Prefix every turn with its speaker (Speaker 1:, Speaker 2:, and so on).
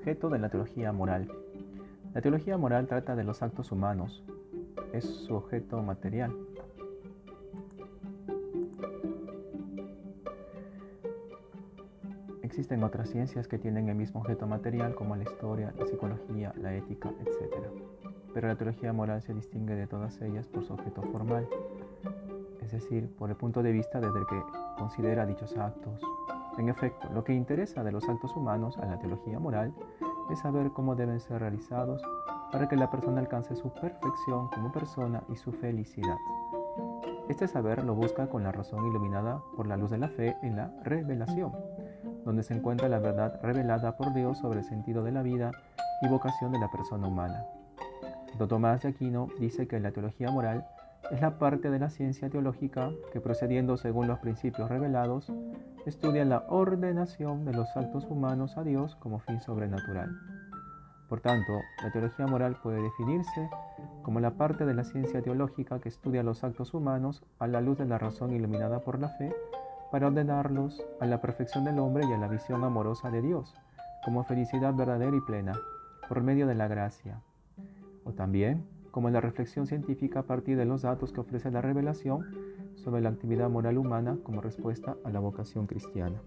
Speaker 1: objeto de la teología moral. La teología moral trata de los actos humanos, es su objeto material. Existen otras ciencias que tienen el mismo objeto material como la historia, la psicología, la ética, etc. Pero la teología moral se distingue de todas ellas por su objeto formal, es decir, por el punto de vista desde el que considera dichos actos. En efecto, lo que interesa de los actos humanos a la teología moral es saber cómo deben ser realizados para que la persona alcance su perfección como persona y su felicidad. Este saber lo busca con la razón iluminada por la luz de la fe en la revelación, donde se encuentra la verdad revelada por Dios sobre el sentido de la vida y vocación de la persona humana. Don Tomás de Aquino dice que la teología moral es la parte de la ciencia teológica que procediendo según los principios revelados, estudia la ordenación de los actos humanos a Dios como fin sobrenatural. Por tanto, la teología moral puede definirse como la parte de la ciencia teológica que estudia los actos humanos a la luz de la razón iluminada por la fe para ordenarlos a la perfección del hombre y a la visión amorosa de Dios, como felicidad verdadera y plena, por medio de la gracia. O también como la reflexión científica a partir de los datos que ofrece la revelación sobre la actividad moral humana como respuesta a la vocación cristiana.